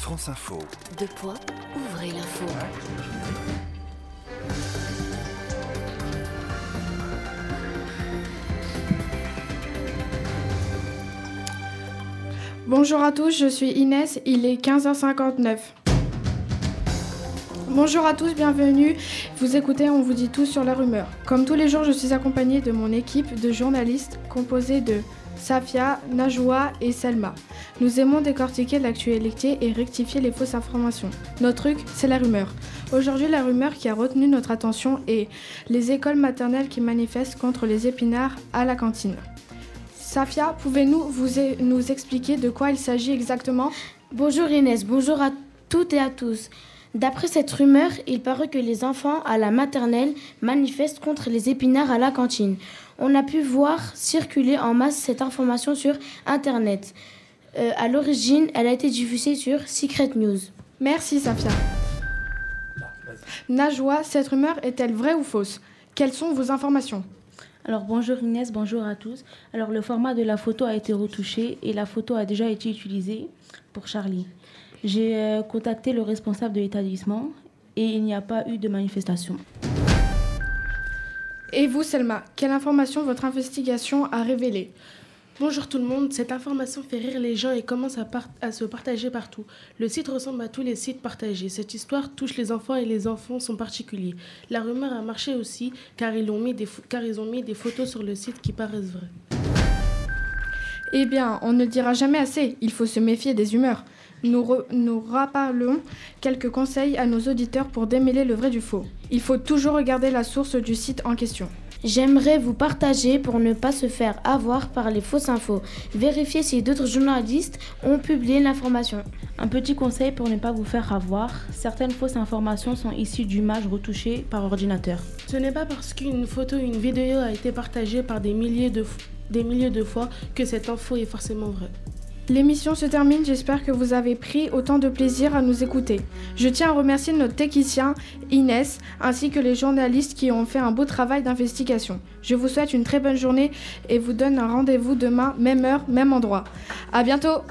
France Info. Deux poids, ouvrez l'info. Bonjour à tous, je suis Inès, il est 15h59. Bonjour à tous, bienvenue. Vous écoutez On vous dit tout sur la rumeur. Comme tous les jours, je suis accompagnée de mon équipe de journalistes composée de Safia, Najwa et Selma. Nous aimons décortiquer l'actualité et rectifier les fausses informations. Notre truc, c'est la rumeur. Aujourd'hui, la rumeur qui a retenu notre attention est les écoles maternelles qui manifestent contre les épinards à la cantine. Safia, pouvez-vous vous nous expliquer de quoi il s'agit exactement? Bonjour Inès, bonjour à toutes et à tous. D'après cette rumeur, il paraît que les enfants à la maternelle manifestent contre les épinards à la cantine. On a pu voir circuler en masse cette information sur Internet. Euh, à l'origine, elle a été diffusée sur Secret News. Merci Safia. Najwa, cette rumeur est-elle vraie ou fausse? Quelles sont vos informations? Alors bonjour Inès, bonjour à tous. Alors le format de la photo a été retouché et la photo a déjà été utilisée pour Charlie. J'ai euh, contacté le responsable de l'établissement et il n'y a pas eu de manifestation. Et vous Selma, quelle information votre investigation a révélée? Bonjour tout le monde, cette information fait rire les gens et commence à, à, se partager partout. Le site ressemble à tous les sites partagés. Cette histoire touche les enfants et les enfants sont particuliers. La rumeur a marché aussi car ils ont mis des, car ils ont mis des photos sur le site qui paraissent vraies. Eh bien, on ne le dira jamais assez, il faut se méfier des humeurs. Nous, nous rappelons quelques conseils à nos auditeurs pour démêler le vrai du faux. Il faut toujours regarder la source du site en question. J'aimerais vous partager pour ne pas se faire avoir par les fausses infos. Vérifiez si d'autres journalistes ont publié l'information. Un petit conseil pour ne pas vous faire avoir, certaines fausses informations sont issues d'images retouchées par ordinateur. Ce n'est pas parce qu'une photo ou une vidéo a été partagée par des milliers de, des milliers de fois que cette info est forcément vraie. L'émission se termine, j'espère que vous avez pris autant de plaisir à nous écouter. Je tiens à remercier notre technicien Inès ainsi que les journalistes qui ont fait un beau travail d'investigation. Je vous souhaite une très bonne journée et vous donne un rendez-vous demain, même heure, même endroit. À bientôt.